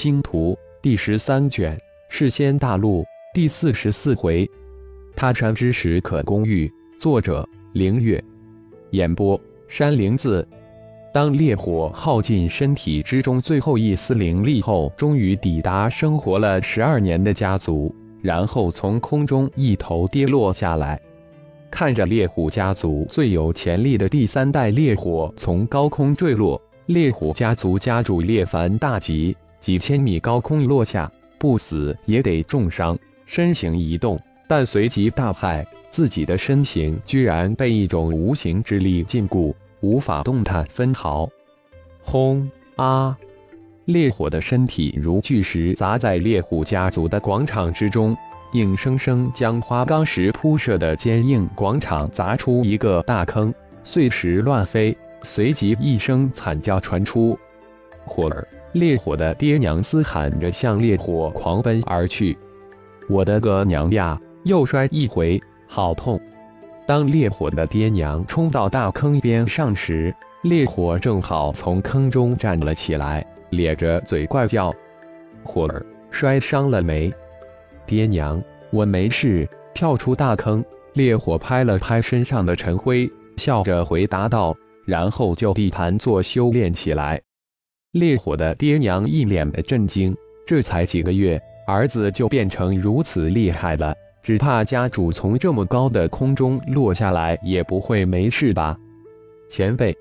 星图》第十三卷《世仙大陆》第四十四回。他山之石可攻玉。作者：凌月。演播：山灵子。当烈火耗尽身体之中最后一丝灵力后，终于抵达生活了十二年的家族，然后从空中一头跌落下来。看着烈虎家族最有潜力的第三代烈火从高空坠落，烈虎家族家主烈凡大吉，几千米高空落下，不死也得重伤。身形一动，但随即大骇，自己的身形居然被一种无形之力禁锢。无法动弹分毫。轰啊！烈火的身体如巨石砸在烈虎家族的广场之中，硬生生将花岗石铺设的坚硬广场砸出一个大坑，碎石乱飞。随即一声惨叫传出。火儿！烈火的爹娘嘶喊着向烈火狂奔而去。我的个娘呀！又摔一回，好痛！当烈火的爹娘冲到大坑边上时，烈火正好从坑中站了起来，咧着嘴怪叫：“火儿，摔伤了没？”爹娘，我没事。跳出大坑，烈火拍了拍身上的尘灰，笑着回答道，然后就地盘坐修炼起来。烈火的爹娘一脸的震惊，这才几个月，儿子就变成如此厉害了。只怕家主从这么高的空中落下来也不会没事吧？前辈，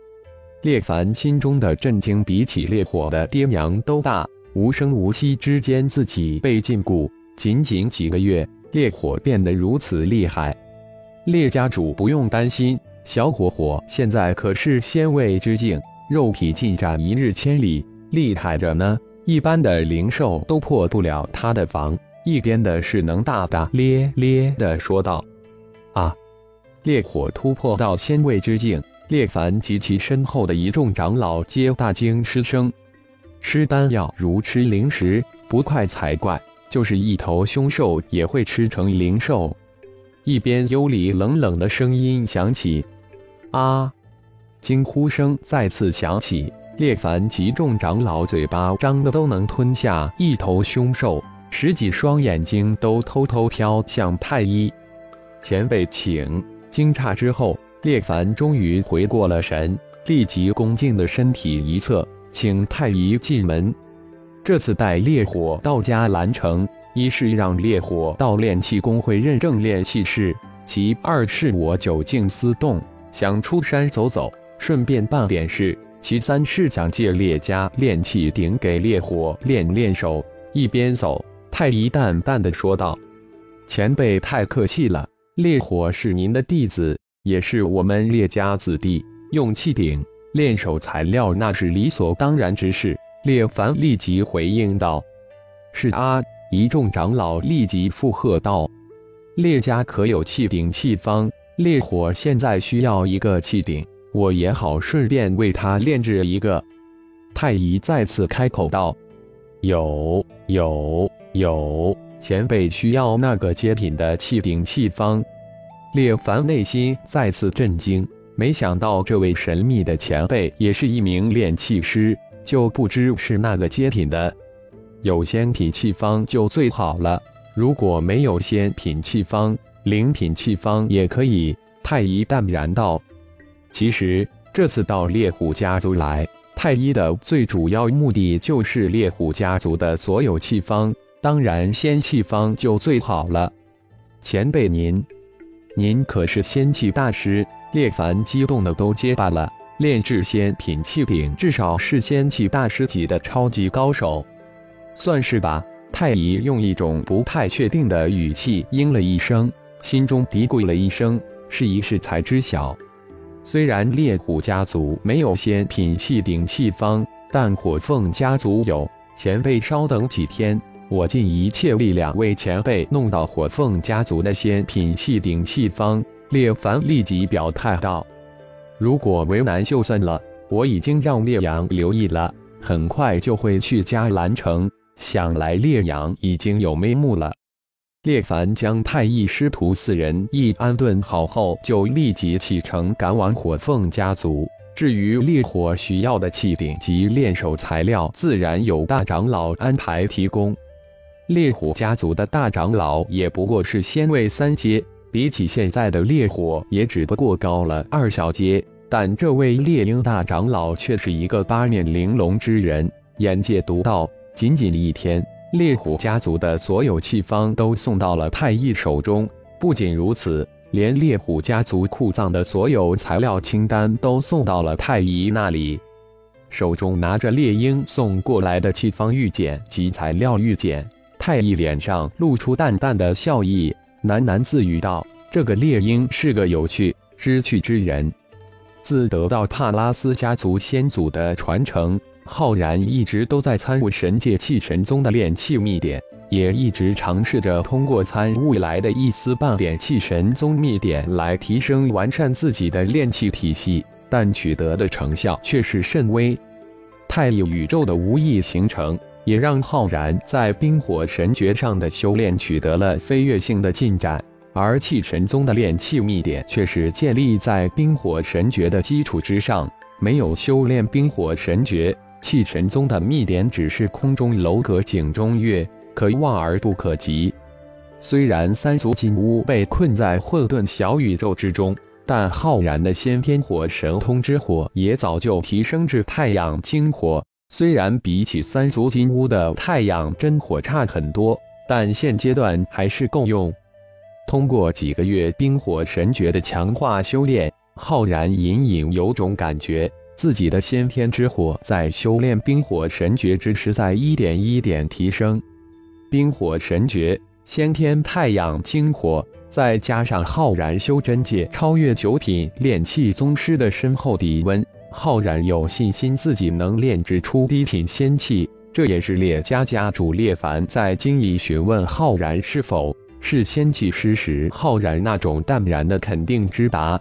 烈凡心中的震惊比起烈火的爹娘都大。无声无息之间，自己被禁锢，仅仅几个月，烈火变得如此厉害。烈家主不用担心，小火火现在可是仙位之境，肉体进展一日千里，厉害着呢。一般的灵兽都破不了他的防。一边的是能大大咧咧的说道：“啊！”烈火突破到仙位之境，烈凡及其身后的一众长老皆大惊失声。吃丹药如吃零食，不快才怪！就是一头凶兽也会吃成灵兽。一边幽里冷冷的声音响起：“啊！”惊呼声再次响起，烈凡及众长老嘴巴张的都能吞下一头凶兽。十几双眼睛都偷偷飘向太医前辈，请。惊诧之后，烈凡终于回过了神，立即恭敬的身体一侧，请太医进门。这次带烈火到家兰城，一是让烈火到炼气工会认证炼气士，其二是我久静思动，想出山走走，顺便办点事，其三是想借烈家炼气鼎给烈火练练手。一边走。太医淡淡的说道：“前辈太客气了，烈火是您的弟子，也是我们烈家子弟，用气鼎炼手材料那是理所当然之事。”烈凡立即回应道：“是啊！”一众长老立即附和道：“烈家可有气鼎气方？烈火现在需要一个气鼎，我也好顺便为他炼制一个。”太医再次开口道：“有，有。”有前辈需要那个接品的气鼎气方，烈凡内心再次震惊，没想到这位神秘的前辈也是一名炼气师，就不知是那个接品的。有仙品气方就最好了，如果没有仙品气方，灵品气方也可以。太医淡然道：“其实这次到猎虎家族来，太医的最主要目的就是猎虎家族的所有气方。”当然，仙气方就最好了。前辈您，您可是仙气大师？烈凡激动的都结巴了。炼制仙品气鼎，至少是仙气大师级的超级高手，算是吧。太乙用一种不太确定的语气应了一声，心中嘀咕了一声：试一试才知晓。虽然烈虎家族没有仙品气鼎气方，但火凤家族有。前辈稍等几天。我尽一切力量为前辈弄到火凤家族的仙品气鼎气方。烈凡立即表态道：“如果为难就算了，我已经让烈阳留意了，很快就会去迦兰城。想来烈阳已经有眉目了。”烈凡将太乙师徒四人一安顿好后，就立即启程赶往火凤家族。至于烈火需要的器皿及炼手材料，自然有大长老安排提供。烈火家族的大长老也不过是仙位三阶，比起现在的烈火，也只不过高了二小阶。但这位猎鹰大长老却是一个八面玲珑之人，眼界独到。仅仅一天，猎虎家族的所有器方都送到了太一手中。不仅如此。连猎虎家族库藏的所有材料清单都送到了太乙那里，手中拿着猎鹰送过来的器方玉简及材料玉简，太乙脸上露出淡淡的笑意，喃喃自语道：“这个猎鹰是个有趣知趣之人。自得到帕拉斯家族先祖的传承，浩然一直都在参悟神界气神宗的炼气秘典。”也一直尝试着通过参悟来的一丝半点气神宗秘典来提升完善自己的炼气体系，但取得的成效却是甚微。太乙宇宙的无意形成，也让浩然在冰火神诀上的修炼取得了飞跃性的进展，而气神宗的炼气秘典却是建立在冰火神诀的基础之上，没有修炼冰火神诀，气神宗的秘典只是空中楼阁井中月。可望而不可及。虽然三足金乌被困在混沌小宇宙之中，但浩然的先天火神通之火也早就提升至太阳精火。虽然比起三足金乌的太阳真火差很多，但现阶段还是够用。通过几个月冰火神诀的强化修炼，浩然隐隐有种感觉，自己的先天之火在修炼冰火神诀之时，在一点一点提升。冰火神诀，先天太阳精火，再加上浩然修真界超越九品炼气宗师的深厚底温，浩然有信心自己能炼制出低品仙气。这也是列家家主列凡在经里询问浩然是否是仙气师时，浩然那种淡然的肯定之答。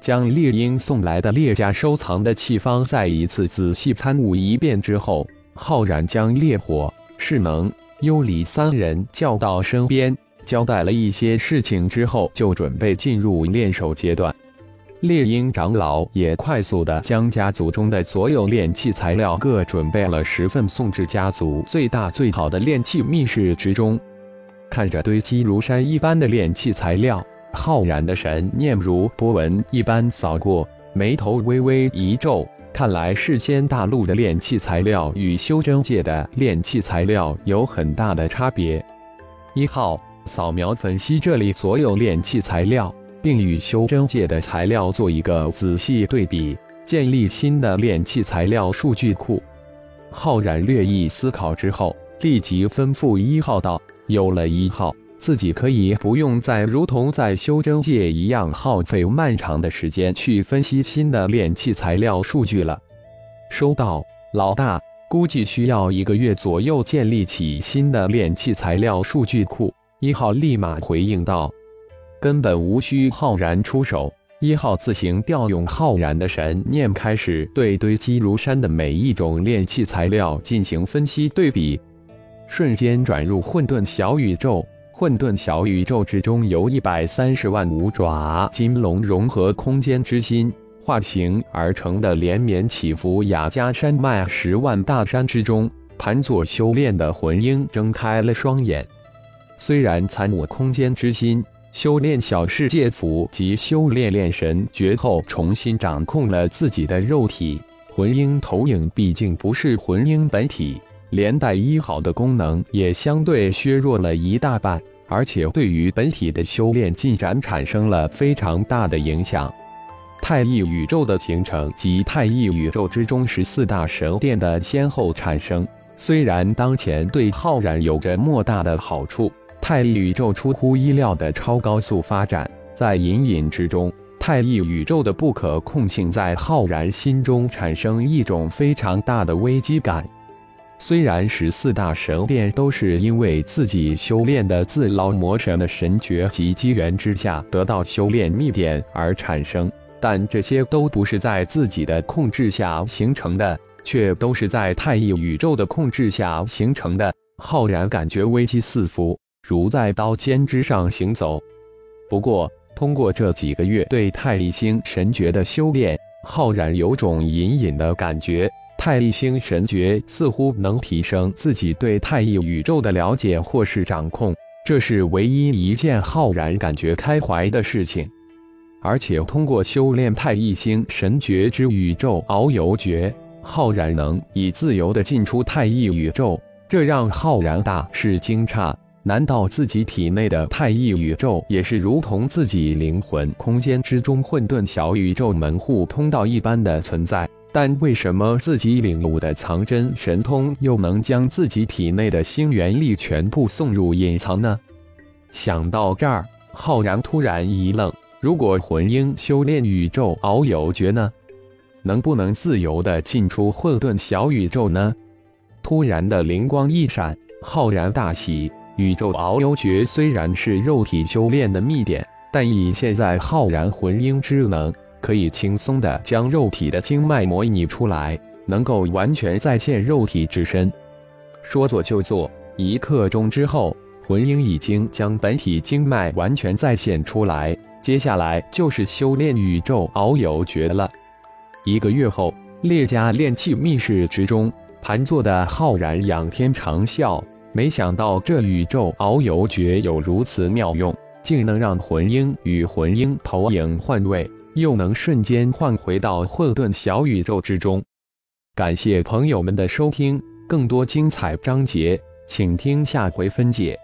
将猎鹰送来的猎家收藏的器方再一次仔细参悟一遍之后，浩然将烈火、势能。幽离三人叫到身边，交代了一些事情之后，就准备进入练手阶段。猎鹰长老也快速的将家族中的所有炼器材料各准备了十份，送至家族最大最好的炼器密室之中。看着堆积如山一般的炼器材料，浩然的神念如波纹一般扫过，眉头微微一皱。看来世间大陆的炼器材料与修真界的炼器材料有很大的差别。一号扫描分析这里所有炼器材料，并与修真界的材料做一个仔细对比，建立新的炼器材料数据库。浩然略一思考之后，立即吩咐一号道：“有了一号。”自己可以不用再如同在修真界一样耗费漫长的时间去分析新的炼器材料数据了。收到，老大，估计需要一个月左右建立起新的炼器材料数据库。一号立马回应道：“根本无需浩然出手，一号自行调用浩然的神念，开始对堆积如山的每一种炼器材料进行分析对比，瞬间转入混沌小宇宙。”混沌小宇宙之中，由一百三十万五爪金龙融合空间之心化形而成的连绵起伏雅加山脉十万大山之中，盘坐修炼的魂婴睁开了双眼。虽然参悟空间之心，修炼小世界符及修炼炼神诀后，重新掌控了自己的肉体，魂婴投影毕竟不是魂婴本体。连带医好的功能也相对削弱了一大半，而且对于本体的修炼进展产生了非常大的影响。太一宇宙的形成及太一宇宙之中十四大神殿的先后产生，虽然当前对浩然有着莫大的好处，太一宇宙出乎意料的超高速发展，在隐隐之中，太一宇宙的不可控性在浩然心中产生一种非常大的危机感。虽然十四大神殿都是因为自己修炼的自劳魔神的神诀及机缘之下得到修炼秘典而产生，但这些都不是在自己的控制下形成的，却都是在太一宇宙的控制下形成的。浩然感觉危机四伏，如在刀尖之上行走。不过，通过这几个月对太一星神诀的修炼，浩然有种隐隐的感觉，太一星神诀似乎能提升自己对太一宇宙的了解或是掌控，这是唯一一件浩然感觉开怀的事情。而且通过修炼太一星神诀之宇宙遨游诀，浩然能以自由的进出太一宇宙，这让浩然大是惊诧。难道自己体内的太一宇宙也是如同自己灵魂空间之中混沌小宇宙门户通道一般的存在？但为什么自己领悟的藏真神通又能将自己体内的星元力全部送入隐藏呢？想到这儿，浩然突然一愣。如果魂婴修炼宇宙遨游诀呢？能不能自由的进出混沌小宇宙呢？突然的灵光一闪，浩然大喜。宇宙遨游诀虽然是肉体修炼的秘典，但以现在浩然魂婴之能，可以轻松的将肉体的经脉模拟出来，能够完全再现肉体之身。说做就做，一刻钟之后，魂婴已经将本体经脉完全再现出来。接下来就是修炼宇宙遨游诀了。一个月后，列家炼器密室之中，盘坐的浩然仰天长啸。没想到这宇宙遨游诀有如此妙用，竟能让魂婴与魂婴投影换位，又能瞬间换回到混沌小宇宙之中。感谢朋友们的收听，更多精彩章节，请听下回分解。